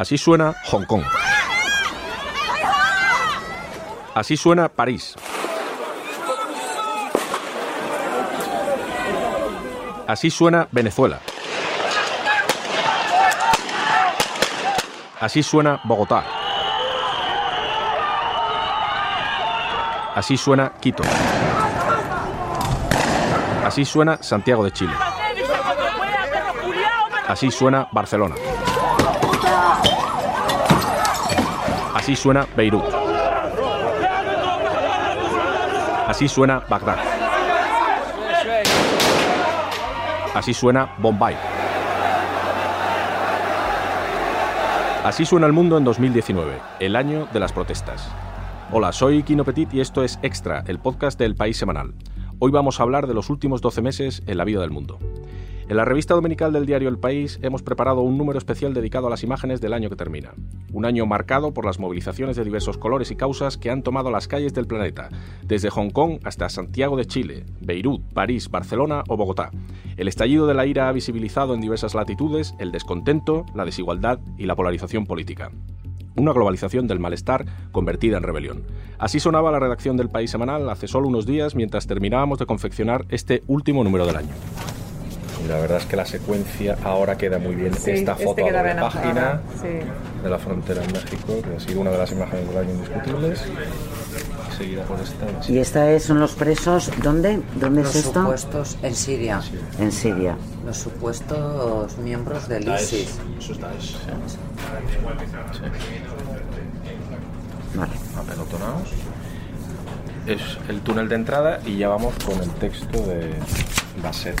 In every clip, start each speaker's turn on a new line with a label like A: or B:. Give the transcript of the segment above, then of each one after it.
A: Así suena Hong Kong. Así suena París. Así suena Venezuela. Así suena Bogotá. Así suena Quito. Así suena Santiago de Chile. Así suena Barcelona. Así suena Beirut. Así suena Bagdad. Así suena Bombay. Así suena el mundo en 2019, el año de las protestas. Hola, soy Kino Petit y esto es Extra, el podcast del País Semanal. Hoy vamos a hablar de los últimos 12 meses en la vida del mundo. En la revista dominical del diario El País hemos preparado un número especial dedicado a las imágenes del año que termina. Un año marcado por las movilizaciones de diversos colores y causas que han tomado las calles del planeta, desde Hong Kong hasta Santiago de Chile, Beirut, París, Barcelona o Bogotá. El estallido de la ira ha visibilizado en diversas latitudes el descontento, la desigualdad y la polarización política una globalización del malestar convertida en rebelión. Así sonaba la redacción del País Semanal hace solo unos días mientras terminábamos de confeccionar este último número del año. Y la verdad es que la secuencia ahora queda muy bien. Esta
B: este
A: foto de la página de la frontera en México, que ha sido una de las imágenes del año indiscutibles. Seguida por esta.
C: ¿Y esta es, son los presos? ¿Dónde? ¿Dónde
D: los
C: es esto?
D: Los supuestos en Siria.
C: En Siria.
D: Los supuestos miembros del ISIS.
A: Eso está Sí.
C: Vale.
A: Apelotonados. Es el túnel de entrada y ya vamos con el texto de Basset.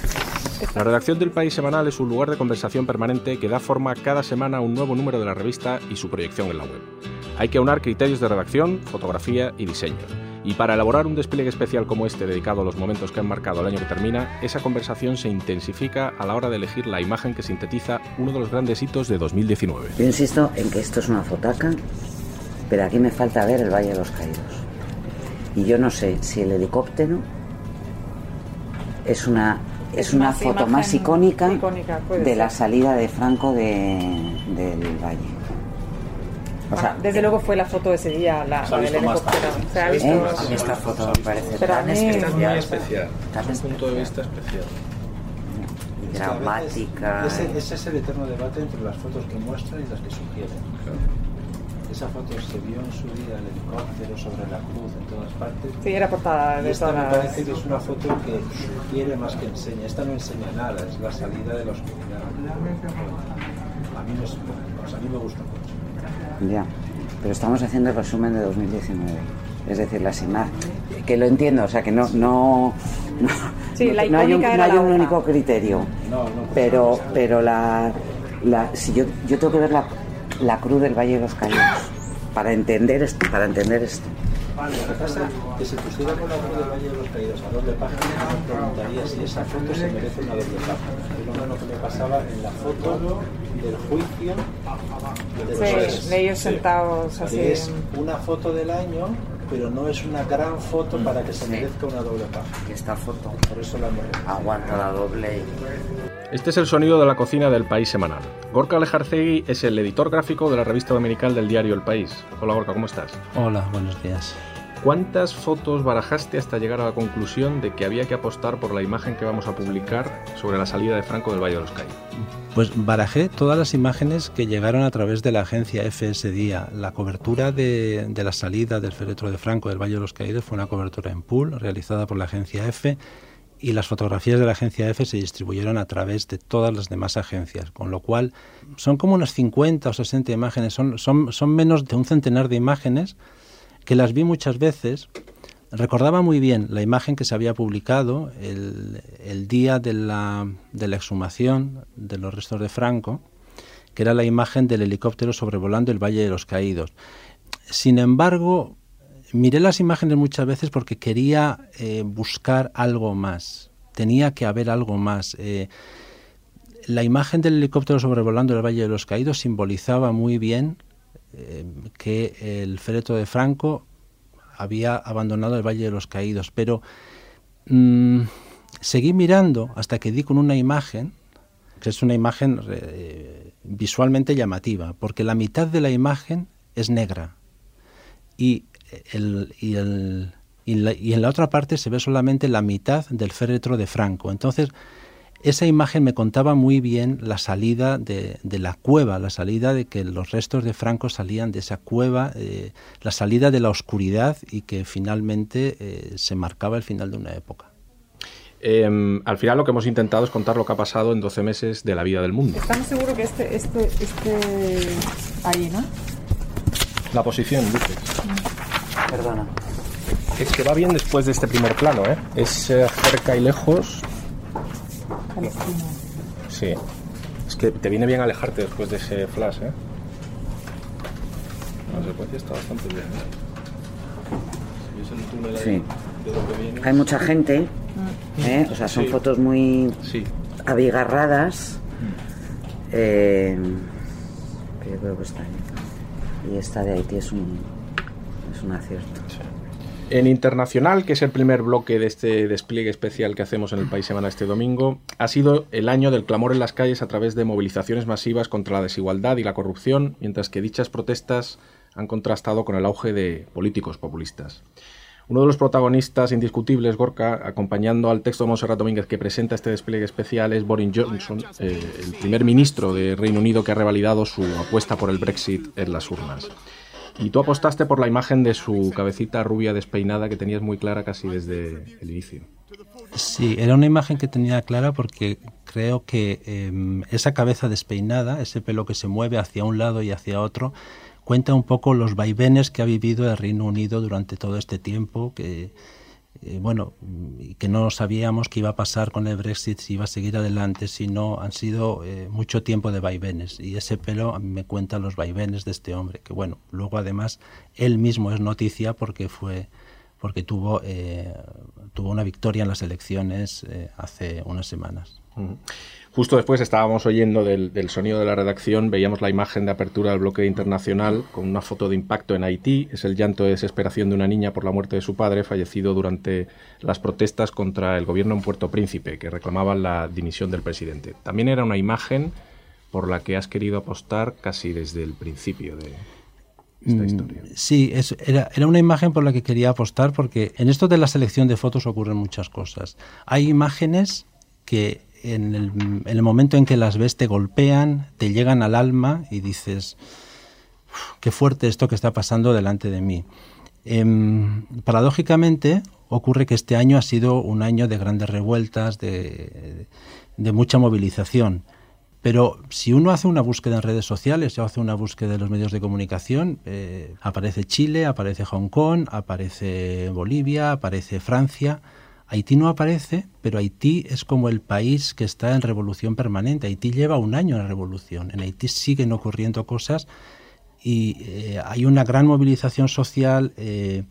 A: La redacción del País Semanal es un lugar de conversación permanente que da forma cada semana a un nuevo número de la revista y su proyección en la web. Hay que aunar criterios de redacción, fotografía y diseño. Y para elaborar un despliegue especial como este dedicado a los momentos que han marcado el año que termina, esa conversación se intensifica a la hora de elegir la imagen que sintetiza uno de los grandes hitos de 2019.
C: Yo insisto en que esto es una fotaca, pero aquí me falta ver el Valle de los Caídos. Y yo no sé si el helicóptero es una es una foto más icónica,
B: icónica
C: de
B: ser.
C: la salida de Franco de, del Valle. O sea,
B: Ah, desde luego fue la foto de ese día, la, la del helicóptero. Se ha visto.
C: ¿Eh?
D: A mí esta foto me parece
B: Pero
D: tan especial.
A: especial.
D: Tan
A: Es un punto de vista especial.
D: y dramática.
E: Ese, ese es el eterno debate entre las fotos que muestran y las que sugieren. Esa foto se vio en su día el helicóptero sobre la cruz en todas partes.
B: Sí, era portada
E: Y
B: de
E: esta
B: todas
E: me parece que es una foto que sugiere más que enseña. Esta no enseña nada, es la salida de la oscuridad. A mí, me, pues a mí me gusta mucho.
C: Ya, pero estamos haciendo el resumen de 2019. Es decir, las imágenes. Que lo entiendo, o sea, que no. no, no
B: Sí, la
C: no hay un, no hay un único criterio.
E: No, no,
C: Pero,
E: no,
C: pero la, la. Si yo, yo tengo que ver la, la cruz del Valle de los Caídos para entender esto. Para entender esto.
E: Lo que pasa que si pusiera con la cruz del Valle de los Caídos a doble página, me preguntaría si esa foto se merece una doble página. Es lo mismo que me pasaba en la foto del juicio de los
B: Sí, de ellos sentados así.
E: es una foto del año, pero no es una gran foto para que se
D: Sí.
E: merezca una doble página.
D: Que esta foto
E: Por eso la
D: aguanta la doble y
A: Este es el sonido de la cocina del País Semanal. Gorka Lejarcegui es el editor gráfico de la revista dominical del diario El País. Hola Gorka, ¿cómo estás?
F: Hola, buenos días.
A: ¿Cuántas fotos barajaste hasta llegar a la conclusión de que había que apostar por la imagen que vamos a publicar sobre la salida de Franco del Valle de los Caídos?
F: Pues barajé todas las imágenes que llegaron a través de la agencia F ese día. La cobertura de, la salida del féretro de Franco del Valle de los Caídos fue una cobertura en pool realizada por la agencia F y las fotografías de la agencia F se distribuyeron a través de todas las demás agencias, con lo cual son como unas 50 o 60 imágenes, son, son menos de un centenar de imágenes que las vi muchas veces. Recordaba muy bien la imagen que se había publicado el, día de la, de la exhumación de los restos de Franco, que era la imagen del helicóptero sobrevolando el Valle de los Caídos. Sin embargo, miré las imágenes muchas veces porque quería eh, buscar algo más. Tenía que haber algo más. Eh, la imagen del helicóptero sobrevolando el Valle de los Caídos simbolizaba muy bien eh, que el féretro de Franco había abandonado el Valle de los Caídos, pero mm, seguí mirando hasta que di con una imagen que es una imagen eh, visualmente llamativa, porque la mitad de la imagen es negra y, el, y, el, y, y en la otra parte se ve solamente la mitad del féretro de Franco. Entonces, esa imagen me contaba muy bien la salida de, de, la cueva, la salida de que los restos de Franco salían de esa cueva, eh, la salida de la oscuridad y que finalmente eh, se marcaba el final de una época.
A: Eh, al final lo que hemos intentado es contar lo que ha pasado en 12 meses de la vida del mundo.
B: Estamos seguros que este, este, este, ahí, ¿no?
A: La posición, dices.
C: Perdona.
A: Es que va bien después de este primer plano, ¿eh? Es eh, cerca y lejos.
B: Palestina.
A: Sí. Es que te viene bien alejarte después de ese flash, ¿eh? La secuencia está bastante bien. ¿eh? Si ves el túnel ahí
C: Sí.
A: de lo que viene.
C: Hay mucha gente, ¿eh? o sea, son
A: Sí.
C: fotos muy
A: Sí.
C: abigarradas. eh, que yo creo que está bien. Y esta de Haití es un, es un acierto.
A: En Internacional, que es el primer bloque de este despliegue especial que hacemos en el País Semana este domingo, ha sido el año del clamor en las calles a través de movilizaciones masivas contra la desigualdad y la corrupción, mientras que dichas protestas han contrastado con el auge de políticos populistas. Uno de los protagonistas indiscutibles, Gorka, acompañando al texto de Monserrat Domínguez que presenta este despliegue especial, es Boris Johnson, eh, el primer ministro de Reino Unido que ha revalidado su apuesta por el Brexit en las urnas. Y tú apostaste por la imagen de su cabecita rubia despeinada que tenías muy clara casi desde el inicio.
F: Sí, era una imagen que tenía clara porque creo que eh, esa cabeza despeinada, ese pelo que se mueve hacia un lado y hacia otro, cuenta un poco los vaivenes que ha vivido el Reino Unido durante todo este tiempo, que eh, bueno, y que no sabíamos qué iba a pasar con el Brexit, si iba a seguir adelante, si no, han sido eh, mucho tiempo de vaivenes. Y ese pelo me cuenta los vaivenes de este hombre, que bueno, luego además él mismo es noticia porque fue porque tuvo eh, tuvo una victoria en las elecciones eh, hace unas semanas.
A: Justo después estábamos oyendo del, del sonido de la redacción, veíamos la imagen de apertura del bloque internacional con una foto de impacto en Haití. Es el llanto de desesperación de una niña por la muerte de su padre, fallecido durante las protestas contra el gobierno en Puerto Príncipe, que reclamaban la dimisión del presidente. También era una imagen por la que has querido apostar casi desde el principio de esta
F: Mm,
A: historia.
F: Sí, es- era, era una imagen por la que quería apostar porque en esto de la selección de fotos ocurren muchas cosas. Hay imágenes que en el, en el momento en que las ves te golpean, te llegan al alma y dices, "Uf, qué fuerte esto que está pasando delante de mí. Em, paradójicamente ocurre que este año ha sido un año de grandes revueltas, de, de mucha movilización. Pero si uno hace una búsqueda en redes sociales o hace una búsqueda en los medios de comunicación, eh, aparece Chile, aparece Hong Kong, aparece Bolivia, aparece Francia. Haití no aparece, pero Haití es como el país que está en revolución permanente. Haití lleva un año en revolución. En Haití siguen ocurriendo cosas y eh, hay una gran movilización social eh,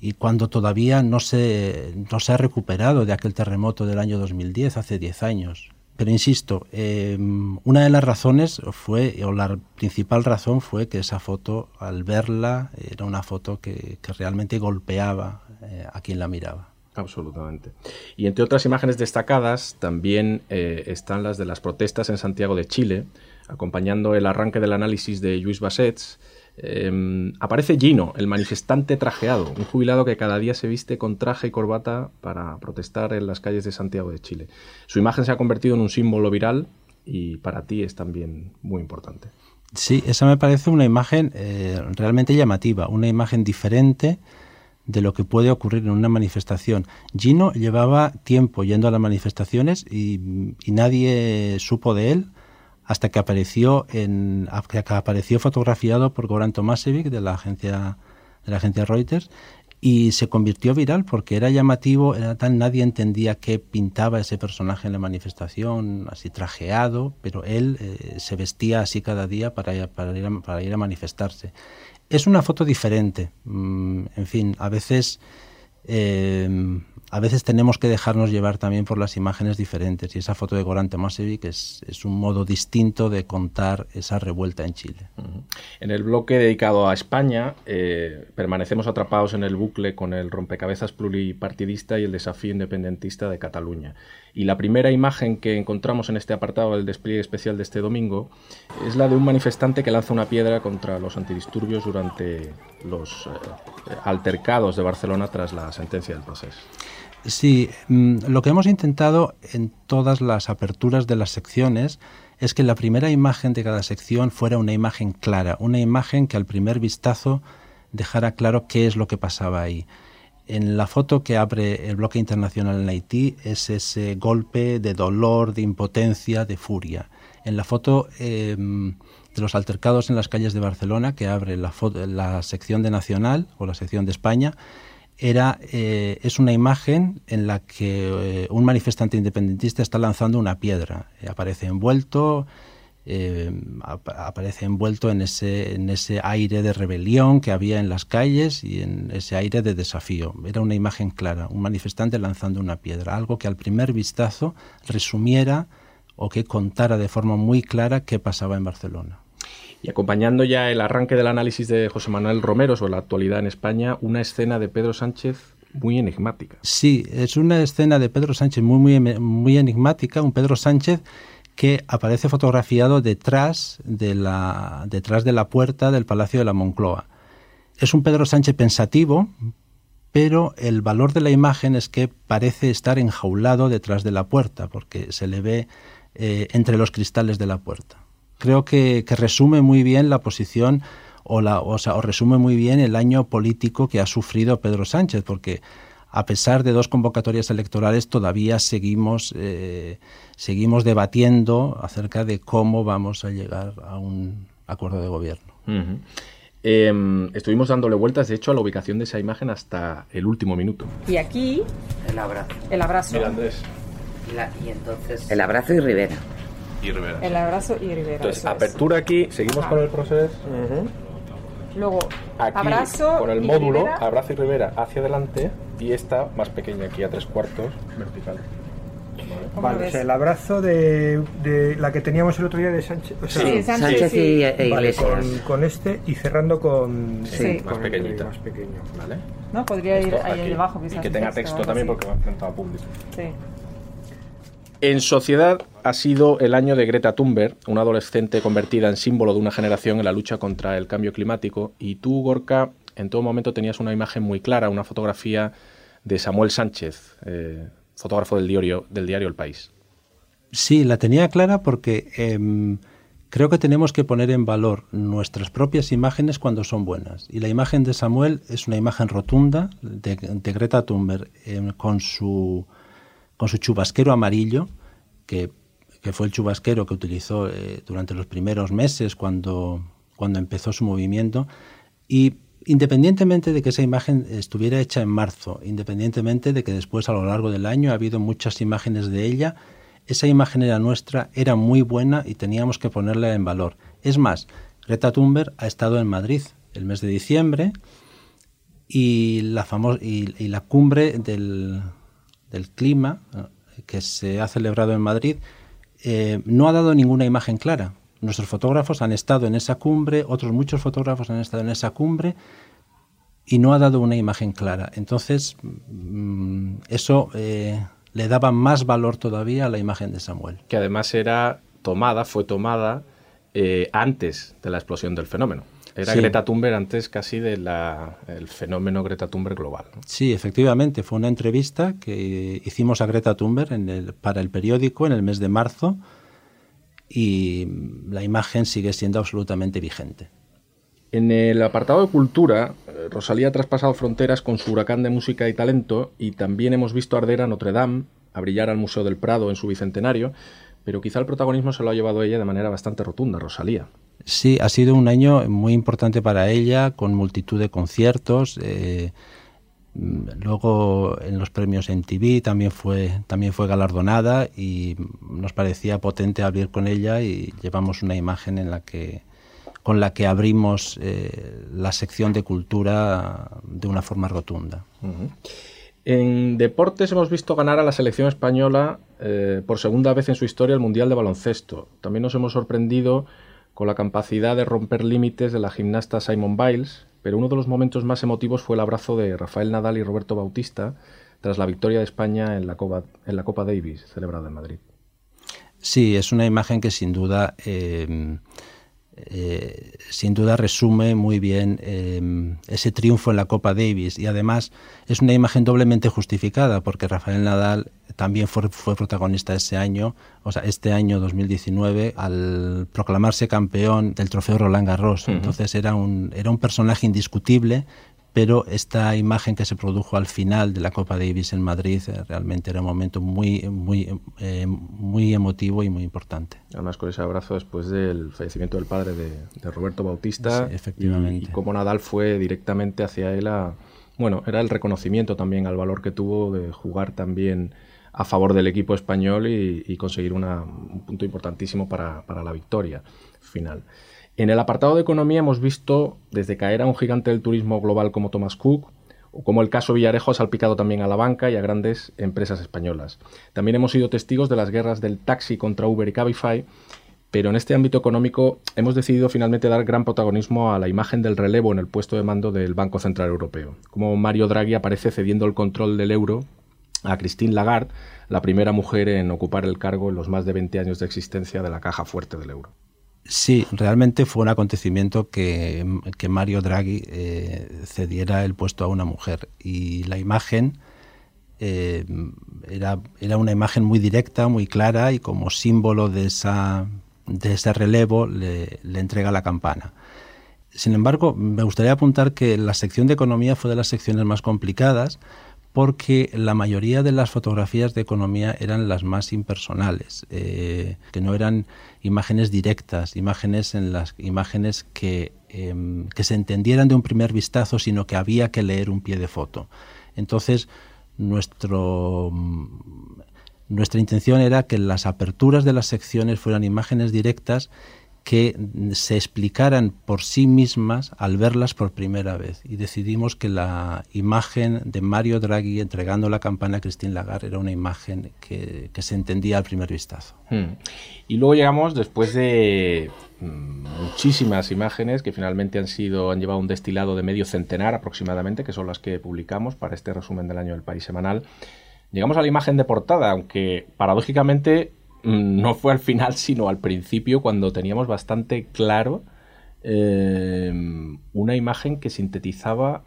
F: y cuando todavía no se, no se ha recuperado de aquel terremoto del año 2010, hace 10 años. Pero insisto, eh, una de las razones fue, o la principal razón fue que esa foto, al verla, era una foto que, que realmente golpeaba eh, a quien la miraba.
A: Absolutamente. Y entre otras imágenes destacadas también eh, están las de las protestas en Santiago de Chile, acompañando el arranque del análisis de Luis Bassets. Eh, aparece Gino, el manifestante trajeado, un jubilado que cada día se viste con traje y corbata para protestar en las calles de Santiago de Chile. Su imagen se ha convertido en un símbolo viral y para ti es también muy importante.
F: Sí, esa me parece una imagen eh, realmente llamativa, una imagen diferente de lo que puede ocurrir en una manifestación. Gino llevaba tiempo yendo a las manifestaciones y nadie supo de él hasta que apareció que apareció fotografiado por Goran Tomasevic de la agencia de la agencia Reuters y se convirtió viral porque era llamativo, era tan nadie entendía qué pintaba ese personaje en la manifestación, así trajeado, pero él eh, se vestía así cada día para, para, ir a, para ir a manifestarse. Es una foto diferente, mm, en fin, a veces eh, a veces tenemos que dejarnos llevar también por las imágenes diferentes y esa foto de Goran Tomasevic es, es un modo distinto de contar esa revuelta en Chile.
A: En el bloque dedicado a España, eh, permanecemos atrapados en el bucle con el rompecabezas pluripartidista y el desafío independentista de Cataluña. Y la primera imagen que encontramos en este apartado del despliegue especial de este domingo es la de un manifestante que lanza una piedra contra los antidisturbios durante los eh, altercados de Barcelona tras la sentencia del proceso.
F: Sí, mm, lo que hemos intentado en todas las aperturas de las secciones es que la primera imagen de cada sección fuera una imagen clara, una imagen que al primer vistazo dejara claro qué es lo que pasaba ahí. En la foto que abre el bloque internacional en Haití es ese golpe de dolor, de impotencia, de furia. En la foto em, de los altercados en las calles de Barcelona que abre la, la sección de Nacional o la sección de España, era, eh, es una imagen en la que eh, un manifestante independentista está lanzando una piedra. Eh, aparece envuelto, aparece envuelto en ese, en ese aire de rebelión que había en las calles y en ese aire de desafío. Era una imagen clara, un manifestante lanzando una piedra, algo que al primer vistazo resumiera o que contara de forma muy clara qué pasaba en Barcelona.
A: Y acompañando ya el arranque del análisis de José Manuel Romero sobre la actualidad en España, una escena de Pedro Sánchez muy enigmática.
F: Sí, es una escena de Pedro Sánchez muy, muy, muy enigmática, un Pedro Sánchez que aparece fotografiado detrás de, la, detrás de la puerta del Palacio de la Moncloa. Es un Pedro Sánchez pensativo, pero el valor de la imagen es que parece estar enjaulado detrás de la puerta, porque se le ve eh, entre los cristales de la puerta creo que, resume muy bien la posición o, la, o, sea, o resume muy bien el año político que ha sufrido Pedro Sánchez, porque a pesar de dos convocatorias electorales todavía seguimos, eh, seguimos debatiendo acerca de cómo vamos a llegar a un acuerdo de gobierno.
A: Em, estuvimos dándole vueltas, de hecho, a la ubicación de esa imagen hasta el último minuto.
B: Y aquí...
D: El abrazo.
B: El abrazo.
A: Mira, Andrés.
D: y entonces...
C: El abrazo y Rivera.
B: El abrazo y Rivera.
A: Entonces, apertura aquí, seguimos con el proceso.
B: Luego,
A: aquí,
B: abrazo
A: con el módulo, abrazo y Rivera hacia adelante y esta más pequeña aquí a tres cuartos, vertical.
E: Vale, o sea, el abrazo de, de, la que teníamos el otro día de Sánchez. O sea,
C: sí, Sánchez, y, e
E: vale, con, con, este y cerrando con,
B: sí.
A: más pequeñito.
E: Más pequeño.
A: ¿Vale?
B: No, podría ir ahí aquí. debajo.
A: Y que tenga texto, texto también porque va enfrentado a público.
B: Sí.
A: En sociedad ha sido el año de Greta Thunberg, una adolescente convertida en símbolo de una generación en la lucha contra el cambio climático. Y tú, Gorka, en todo momento tenías una imagen muy clara, una fotografía de Samuel Sánchez, eh, fotógrafo del diario, del diario El País.
F: Sí, la tenía clara porque eh, creo que tenemos que poner en valor nuestras propias imágenes cuando son buenas. Y la imagen de Samuel es una imagen rotunda de, de Greta Thunberg eh, con su con su chubasquero amarillo, que, fue el chubasquero que utilizó eh, durante los primeros meses cuando, cuando empezó su movimiento. Y independientemente de que esa imagen estuviera hecha en marzo, independientemente de que después a lo largo del año ha habido muchas imágenes de ella, esa imagen era nuestra, era muy buena y teníamos que ponerla en valor. Es más, Greta Thunberg ha estado en Madrid el mes de diciembre y la, y la cumbre del, clima que se ha celebrado en Madrid eh, no ha dado ninguna imagen clara. Nuestros fotógrafos han estado en esa cumbre, otros muchos fotógrafos han estado en esa cumbre y no ha dado una imagen clara. Entonces, mm, eso eh, le daba más valor todavía a la imagen de Samuel.
A: Que además era tomada, fue tomada eh, antes de la explosión del fenómeno. Era Greta Thunberg antes casi del fenómeno Greta Thunberg global.
F: Sí, efectivamente. Fue una entrevista que hicimos a Greta Thunberg en el, para el periódico en el mes de marzo y la imagen sigue siendo absolutamente vigente.
A: En el apartado de cultura, eh, Rosalía ha traspasado fronteras con su huracán de música y talento y también hemos visto arder a Notre Dame, a brillar al Museo del Prado en su bicentenario, pero quizá el protagonismo se lo ha llevado ella de manera bastante rotunda, Rosalía.
F: Sí, ha sido un año muy importante para ella, con multitud de conciertos. Eh, luego en los premios en TV también fue, también fue galardonada y nos parecía potente abrir con ella y llevamos una imagen en la que, con la que abrimos eh, la sección de cultura de una forma rotunda.
A: En deportes hemos visto ganar a la selección española eh, por segunda vez en su historia el Mundial de Baloncesto. También nos hemos sorprendido con la capacidad de romper límites de la gimnasta Simon Biles, pero uno de los momentos más emotivos fue el abrazo de Rafael Nadal y Roberto Bautista tras la victoria de España en la Copa, Davis, celebrada en Madrid.
F: Sí, es una imagen que sin duda eh, eh, sin duda resume muy bien eh, ese triunfo en la Copa Davis y además es una imagen doblemente justificada porque Rafael Nadal también fue, fue, protagonista ese año, o sea, este año 2019 al proclamarse campeón del trofeo Roland Garros. Entonces era un, era un personaje indiscutible, pero esta imagen que se produjo al final de la Copa Davis en Madrid eh, realmente era un momento muy, muy, eh, muy emotivo y muy importante.
A: Además con ese abrazo después del fallecimiento del padre de, Roberto Bautista,
F: sí, efectivamente.
A: Y, cómo Nadal fue directamente hacia él a, bueno, era el reconocimiento también al valor que tuvo de jugar también a favor del equipo español y, conseguir un punto importantísimo para, para la victoria final. En el apartado de economía hemos visto desde caer a un gigante del turismo global como Thomas Cook, o como el caso Villarejo ha salpicado también a la banca y a grandes empresas españolas. También hemos sido testigos de las guerras del taxi contra Uber y Cabify, pero en este ámbito económico hemos decidido finalmente dar gran protagonismo a la imagen del relevo en el puesto de mando del Banco Central Europeo, como Mario Draghi aparece cediendo el control del euro a Christine Lagarde, la primera mujer en ocupar el cargo en los más de 20 años de existencia de la caja fuerte del euro.
F: Sí, realmente fue un acontecimiento que, Mario Draghi eh, cediera el puesto a una mujer y la imagen eh, era, era, una imagen muy directa, muy clara y como símbolo de, esa, de ese relevo le, le entrega la campana. Sin embargo, me gustaría apuntar que la sección de economía fue de las secciones más complicadas porque la mayoría de las fotografías de economía eran las más impersonales, eh, que no eran imágenes directas, imágenes en las imágenes que, em, que se entendieran de un primer vistazo, sino que había que leer un pie de foto. Entonces, nuestro, nuestra intención era que las aperturas de las secciones fueran imágenes directas que se explicaran por sí mismas al verlas por primera vez. Y decidimos que la imagen de Mario Draghi entregando la campana a Christine Lagarde era una imagen que, se entendía al primer vistazo.
A: Hmm. Y luego llegamos, después de mm, muchísimas imágenes que finalmente han sido han llevado un destilado de medio centenar aproximadamente, que son las que publicamos para este resumen del año del País Semanal. Llegamos a la imagen de portada, aunque paradójicamente no fue al final, sino al principio, cuando teníamos bastante claro eh, una imagen que sintetizaba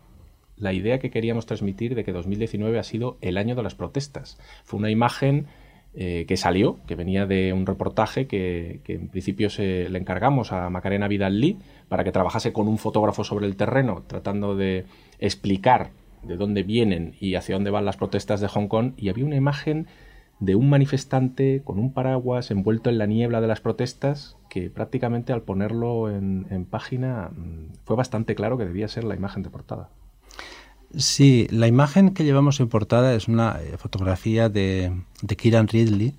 A: la idea que queríamos transmitir de que 2019 ha sido el año de las protestas. Fue una imagen eh, que salió, que venía de un reportaje que, en principio se, le encargamos a Macarena Vidal Lee para que trabajase con un fotógrafo sobre el terreno, tratando de explicar de dónde vienen y hacia dónde van las protestas de Hong Kong. Y había una imagen de un manifestante con un paraguas envuelto en la niebla de las protestas que prácticamente al ponerlo en, página mm, fue bastante claro que debía ser la imagen de portada.
F: Sí, la imagen que llevamos en portada es una eh, fotografía de, de Kieran Ridley,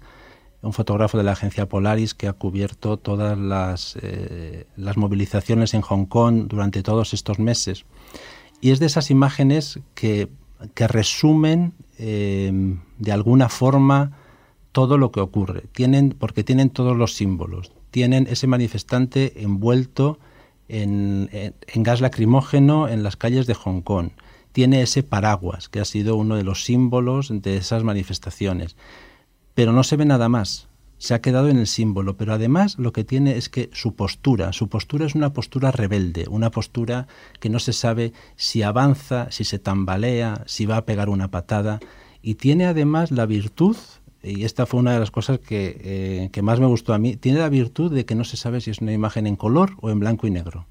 F: un fotógrafo de la agencia Polaris que ha cubierto todas las, eh, las movilizaciones en Hong Kong durante todos estos meses. Y es de esas imágenes que que resumen eh, de alguna forma todo lo que ocurre. Tienen, porque tienen todos los símbolos. Tienen ese manifestante envuelto en, gas lacrimógeno en las calles de Hong Kong. Tiene ese paraguas, que ha sido uno de los símbolos de esas manifestaciones. Pero no se ve nada más se ha quedado en el símbolo, pero además lo que tiene es que su postura, su postura es una postura rebelde, una postura que no se sabe si avanza, si se tambalea, si va a pegar una patada, y tiene además la virtud, y esta fue una de las cosas que, eh, que más me gustó a mí, tiene la virtud de que no se sabe si es una imagen en color o en blanco y negro.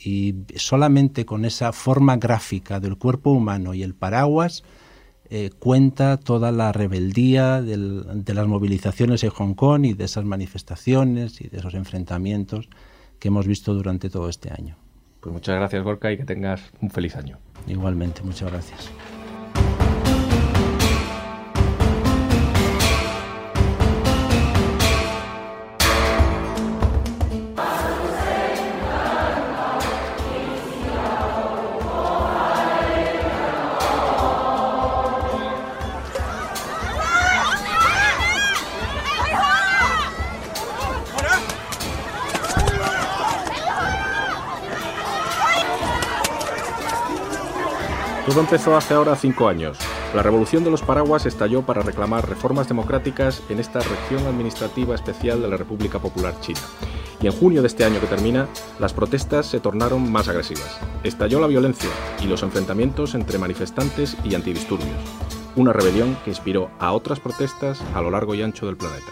F: Y solamente con esa forma gráfica del cuerpo humano y el paraguas, eh, cuenta toda la rebeldía de las movilizaciones en Hong Kong y de esas manifestaciones y de esos enfrentamientos que hemos visto durante todo este año.
A: Pues muchas gracias Gorka y que tengas un feliz año.
F: Igualmente, muchas gracias.
A: Todo empezó hace ahora cinco años. La revolución de los paraguas estalló para reclamar reformas democráticas en esta región administrativa especial de la República Popular China. Y en junio de este año que termina, las protestas se tornaron más agresivas. Estalló la violencia y los enfrentamientos entre manifestantes y antidisturbios. Una rebelión que inspiró a otras protestas a lo largo y ancho del planeta.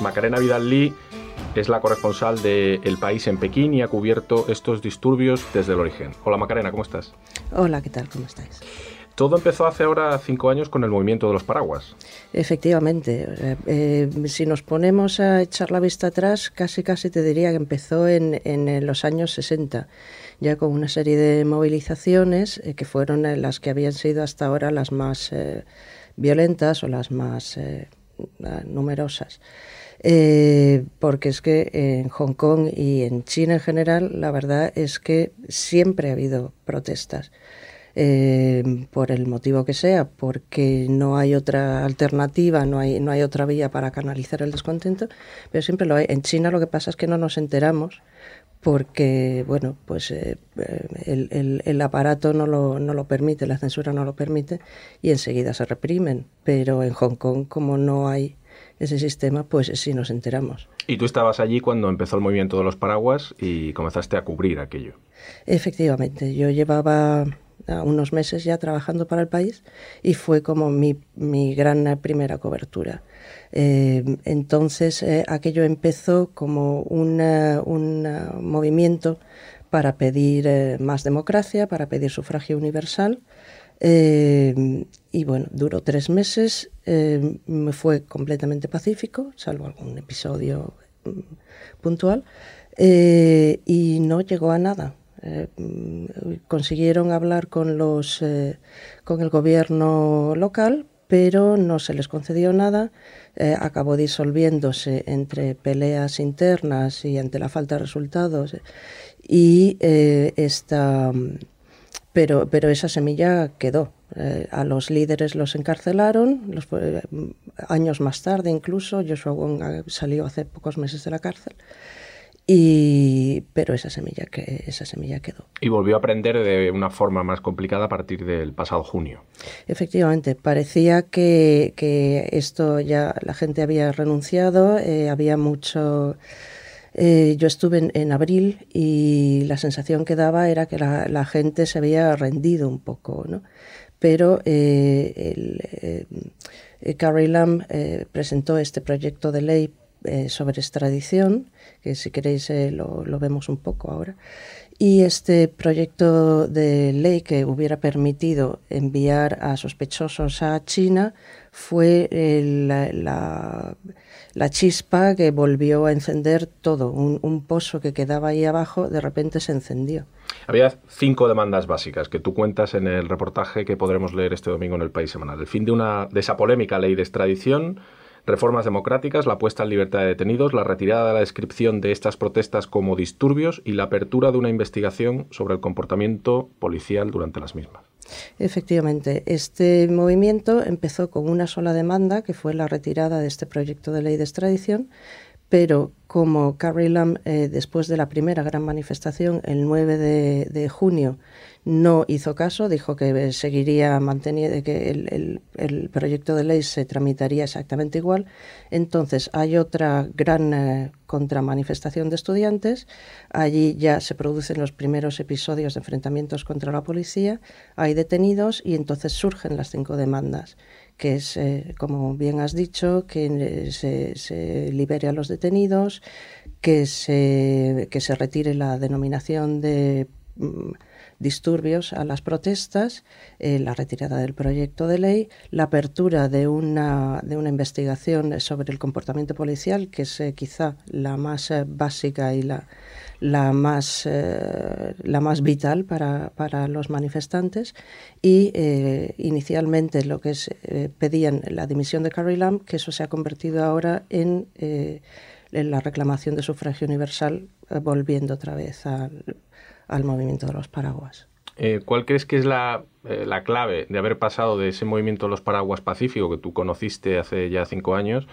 A: Macarena Vidal Lee es la corresponsal de El País en Pekín y ha cubierto estos disturbios desde el origen. Hola Macarena, ¿cómo estás?
G: Hola, ¿qué tal? ¿Cómo estáis?
A: Todo empezó hace ahora cinco años con el movimiento de los paraguas.
G: Efectivamente. Eh, eh, si nos ponemos a echar la vista atrás, casi casi te diría que empezó en, en los años 60, ya con una serie de movilizaciones eh, que fueron las que habían sido hasta ahora las más violentas o las más numerosas. Eh, porque es que en Hong Kong y en China en general la verdad es que siempre ha habido protestas. Eh, por el motivo que sea, porque no hay otra alternativa, no hay, no hay otra vía para canalizar el descontento, pero siempre lo hay. En China lo que pasa es que no nos enteramos porque, bueno, pues eh, el, el, el, aparato no lo, no lo permite, la censura no lo permite y enseguida se reprimen. Pero en Hong Kong, como no hay ese sistema, pues sí nos enteramos.
A: Y tú estabas allí cuando empezó el movimiento de los paraguas y comenzaste a cubrir aquello.
G: Efectivamente, yo llevaba unos meses ya trabajando para el país y fue como mi, mi gran primera cobertura. Eh, entonces eh, aquello empezó como un movimiento para pedir eh, más democracia, para pedir sufragio universal eh, y bueno, duró tres meses, eh, me fue completamente pacífico, salvo algún episodio mm, puntual, eh, y no llegó a nada. Mm, consiguieron hablar con, los, con el gobierno local, pero no se les concedió nada. acabó disolviéndose entre peleas internas y ante la falta de resultados. Y esta pero, pero esa semilla quedó. Eh, a los líderes los encarcelaron, los, eh, años más tarde incluso, Joshua Wong eh, salió hace pocos meses de la cárcel, y, pero esa semilla, que, esa semilla quedó.
A: Y volvió a aprender de una forma más complicada a partir del pasado junio.
G: Efectivamente, parecía que, que esto ya la gente había renunciado, había mucho eh, yo estuve en, abril y la sensación que daba era que la, gente se había rendido un poco, ¿no? Pero eh, el, eh, Carrie Lam presentó este proyecto de ley sobre extradición, que si queréis lo, vemos un poco ahora. Y este proyecto de ley que hubiera permitido enviar a sospechosos a China fue la la chispa que volvió a encender todo, un, pozo que quedaba ahí abajo, de repente se encendió.
A: Había cinco demandas básicas que tú cuentas en el reportaje que podremos leer este domingo en el País Semanal. El fin de, una, de esa polémica ley de extradición, reformas democráticas, la puesta en libertad de detenidos, la retirada de la descripción de estas protestas como disturbios y la apertura de una investigación sobre el comportamiento policial durante las mismas.
G: Efectivamente, este movimiento empezó con una sola demanda, que fue la retirada de este proyecto de ley de extradición, pero como Carrie Lam, eh, después de la primera gran manifestación, el 9 de, junio, no hizo caso, dijo que seguiría manteniendo, que el, proyecto de ley se tramitaría exactamente igual. Entonces hay otra gran eh, contramanifestación de estudiantes. Allí ya se producen los primeros episodios de enfrentamientos contra la policía, hay detenidos y entonces surgen las cinco demandas que es, eh, como bien has dicho, que eh, se, libere a los detenidos, que se, que se retire la denominación de mm, disturbios a las protestas, eh, la retirada del proyecto de ley, la apertura de una, de una investigación sobre el comportamiento policial, que es quizá la más básica y la, la más, eh, la más vital para, para, los manifestantes y eh, inicialmente lo que es, eh, pedían la dimisión de Carrie Lam, que eso se ha convertido ahora en, en la reclamación de sufragio universal, volviendo otra vez al, al, movimiento de los paraguas.
A: ¿Cuál crees que es la, la clave de haber pasado de ese movimiento de los paraguas pacífico que tú conociste hace ya cinco años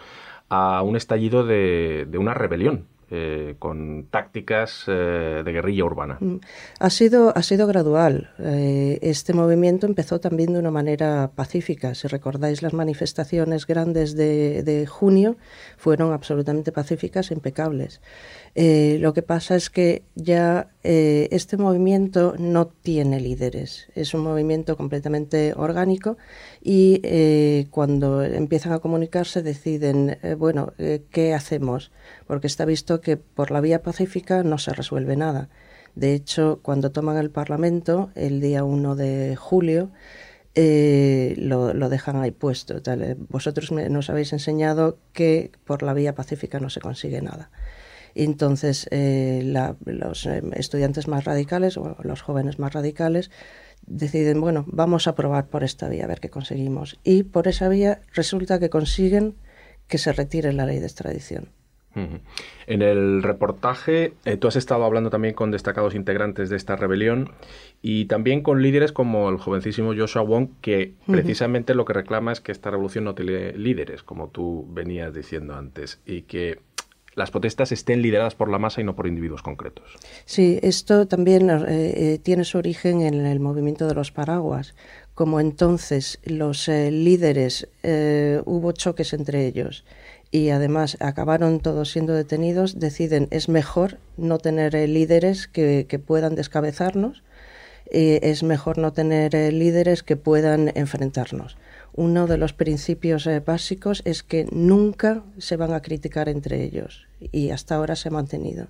A: a un estallido de, de una rebelión eh, con tácticas eh, de guerrilla urbana. Mm.
G: Ha sido, ha sido gradual. Eh, este movimiento empezó también de una manera pacífica. Si recordáis las manifestaciones grandes de, de junio, fueron absolutamente pacíficas e impecables. Eh, lo que pasa es que ya eh, este movimiento no tiene líderes, es un movimiento completamente orgánico y eh, cuando empiezan a comunicarse deciden, bueno, ¿qué hacemos? Porque está visto que por la vía pacífica no se resuelve nada. De hecho, cuando toman el Parlamento, el día 1 de julio, lo, lo, dejan ahí puesto. Vosotros nos habéis enseñado que por la vía pacífica no se consigue nada. Entonces, eh, los eh, estudiantes más radicales o los jóvenes más radicales deciden, bueno, vamos a probar por esta vía, a ver qué conseguimos. Y por esa vía resulta que consiguen que se retire la ley de extradición.
A: En el reportaje, eh, tú has estado hablando también con destacados integrantes de esta rebelión y también con líderes como el jovencísimo Joshua Wong, que precisamente lo que reclama es que esta revolución no tiene líderes, como tú venías diciendo antes, y que las protestas estén lideradas por la masa y no por individuos concretos.
G: Sí, esto también eh, eh, tiene su origen en el movimiento de los paraguas. Como entonces los eh, líderes hubo choques entre ellos y además acabaron todos siendo detenidos, deciden es mejor no tener líderes que, que, puedan descabezarnos, es mejor no tener líderes que puedan enfrentarnos uno de los principios eh, básicos es que nunca se van a criticar entre ellos y hasta ahora se ha mantenido.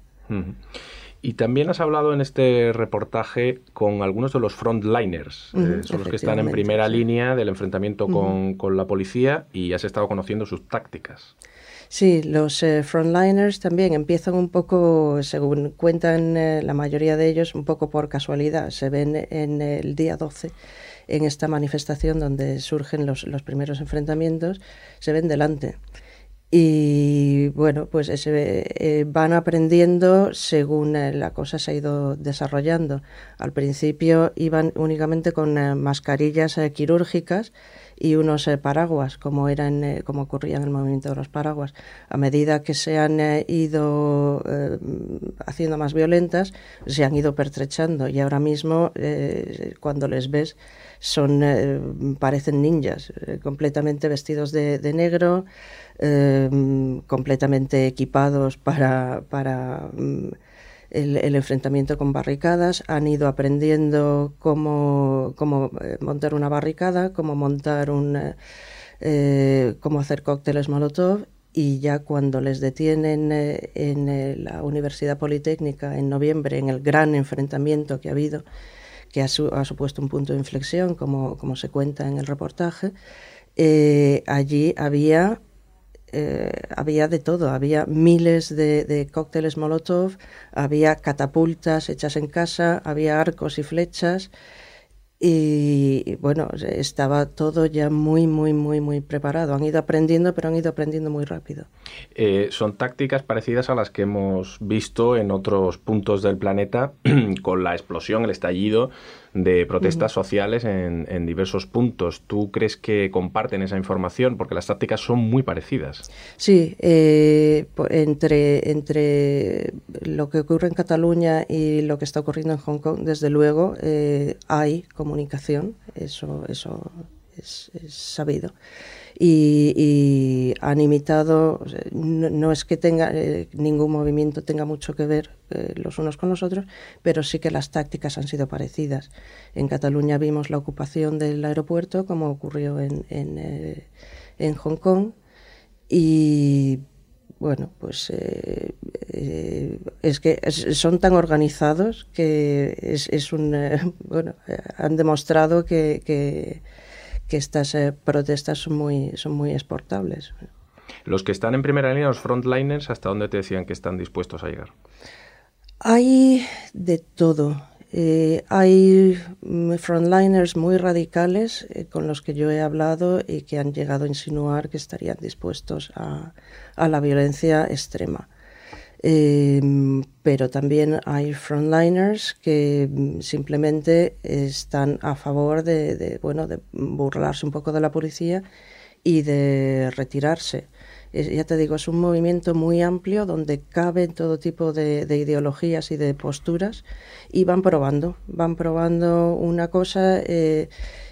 A: Y también has hablado en este reportaje con algunos de los frontliners, eh, son los que están en primera línea del enfrentamiento con, la policía y has estado conociendo sus tácticas.
G: Sí, los eh, frontliners también empiezan un poco, según cuentan la mayoría de ellos, un poco por casualidad. Se ven en el día 12 en esta manifestación donde surgen los, primeros enfrentamientos, se ven delante. Y bueno, pues eh, van aprendiendo según eh, la cosa se ha ido desarrollando. Al principio iban únicamente con eh, mascarillas quirúrgicas y unos paraguas, como, eran, como ocurría en el movimiento de los paraguas. A medida que se han ido haciendo más violentas, se han ido pertrechando y ahora mismo cuando les ves son eh, parecen ninjas, eh, completamente vestidos de, negro, completamente equipados para, para mm, el, enfrentamiento con barricadas, han ido aprendiendo cómo, cómo eh, montar una barricada, cómo montar un cómo hacer cócteles molotov y ya cuando les detienen en la Universidad Politécnica en noviembre, en el gran enfrentamiento que ha habido que ha, supuesto un punto de inflexión, como, como se cuenta en el reportaje, eh, allí había, eh, había de todo, había miles de, de, cócteles Molotov, había catapultas hechas en casa, había arcos y flechas, y bueno, estaba todo ya muy, muy, muy, muy preparado. Han ido aprendiendo, pero han ido aprendiendo muy rápido.
A: Eh, son tácticas parecidas a las que hemos visto en otros puntos del planeta con la explosión, el estallido de protestas sociales en, diversos puntos. ¿Tú crees que comparten esa información? Porque las tácticas son muy parecidas.
G: Sí, eh, entre, entre lo que ocurre en Cataluña y lo que está ocurriendo en Hong Kong, desde luego, eh, hay comunicación, eso, eso es sabido y, han imitado, no, es que tenga eh, ningún movimiento tenga mucho que ver eh, los unos con los otros, pero sí que las tácticas han sido parecidas. En Cataluña vimos la ocupación del aeropuerto, como ocurrió en, en, eh, Hong Kong, y bueno, pues es que son tan organizados que es, es un, bueno, han demostrado que estas eh, protestas son muy, son muy exportables.
A: Los que están en primera línea, los frontliners, ¿hasta dónde te decían que están dispuestos a llegar?
G: Hay de todo. Eh, hay frontliners muy radicales eh, con los que yo he hablado y que han llegado a insinuar que estarían dispuestos a, a la violencia extrema. Em, pero también hay frontliners que mm, simplemente están a favor de, bueno, de burlarse un poco de la policía y de retirarse. ya te digo, es un movimiento muy amplio donde caben todo tipo de, ideologías y de posturas y van probando, van probando una cosa eh,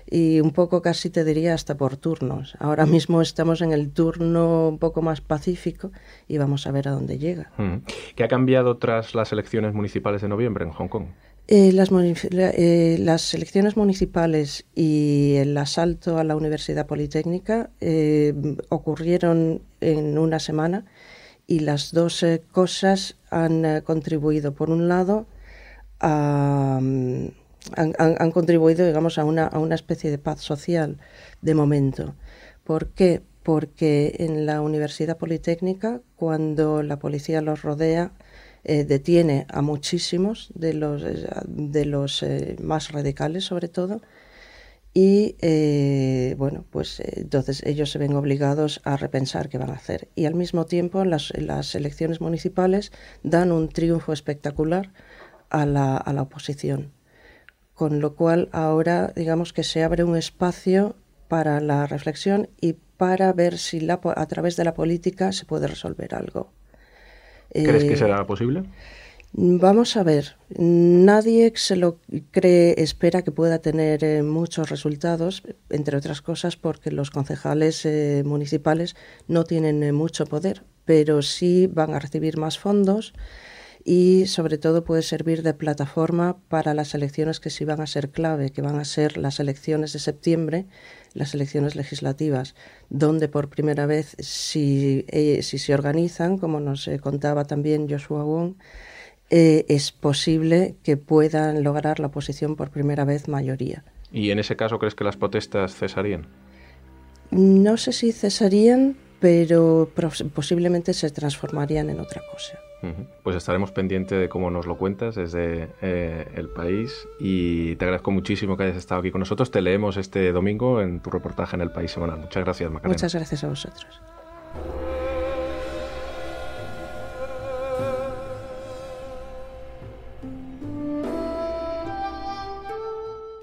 G: y un poco casi te diría hasta por turnos. Ahora mismo estamos en el turno un poco más pacífico y vamos a ver a dónde llega.
A: Mm. ¿Qué ha cambiado tras las elecciones municipales de noviembre en Hong Kong?
G: Eh, las, eh, las, elecciones municipales y el asalto a la Universidad Politécnica eh, ocurrieron en una semana y las dos cosas han contribuido, por un lado, a, han, contribuido, digamos, a una, a una especie de paz social de momento. ¿Por qué? Porque en la Universidad Politécnica, cuando la policía los rodea, eh, detiene a muchísimos de los, eh, eh, más radicales sobre todo y bueno pues entonces ellos se ven obligados a repensar qué van a hacer y al mismo tiempo las, elecciones municipales dan un triunfo espectacular a la, a la oposición con lo cual ahora digamos que se abre un espacio para la reflexión y para ver si la, a través de la política se puede resolver algo.
A: ¿Crees que eh, será posible?
G: Vamos a ver, nadie se lo cree, espera que pueda tener eh, muchos resultados, entre otras cosas porque los concejales eh, municipales no tienen mucho poder, pero sí van a recibir más fondos y sobre todo puede servir de plataforma para las elecciones que sí van a ser clave, que van a ser las elecciones de septiembre, las elecciones legislativas, donde por primera vez, si, eh, si se organizan, como nos eh, contaba también Joshua Wong, eh, es posible que puedan lograr la oposición por primera vez mayoría.
A: ¿Y en ese caso crees que las protestas cesarían?
G: No sé si cesarían, pero posiblemente se transformarían en otra cosa.
A: Pues estaremos pendientes de cómo nos lo cuentas desde eh, el país y te agradezco muchísimo que hayas estado aquí con nosotros. Te leemos este domingo en tu reportaje en El País Semanal. Muchas gracias, Macarena.
G: Muchas gracias a vosotros.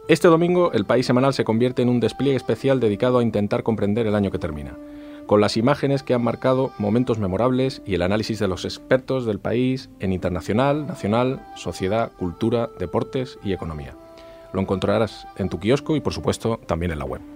A: Este domingo, El País Semanal se convierte en un despliegue especial dedicado a intentar comprender el año que termina con las imágenes que han marcado momentos memorables y el análisis de los expertos del país en internacional, nacional, sociedad, cultura, deportes y economía. Lo encontrarás en tu kiosco y por supuesto también en la web.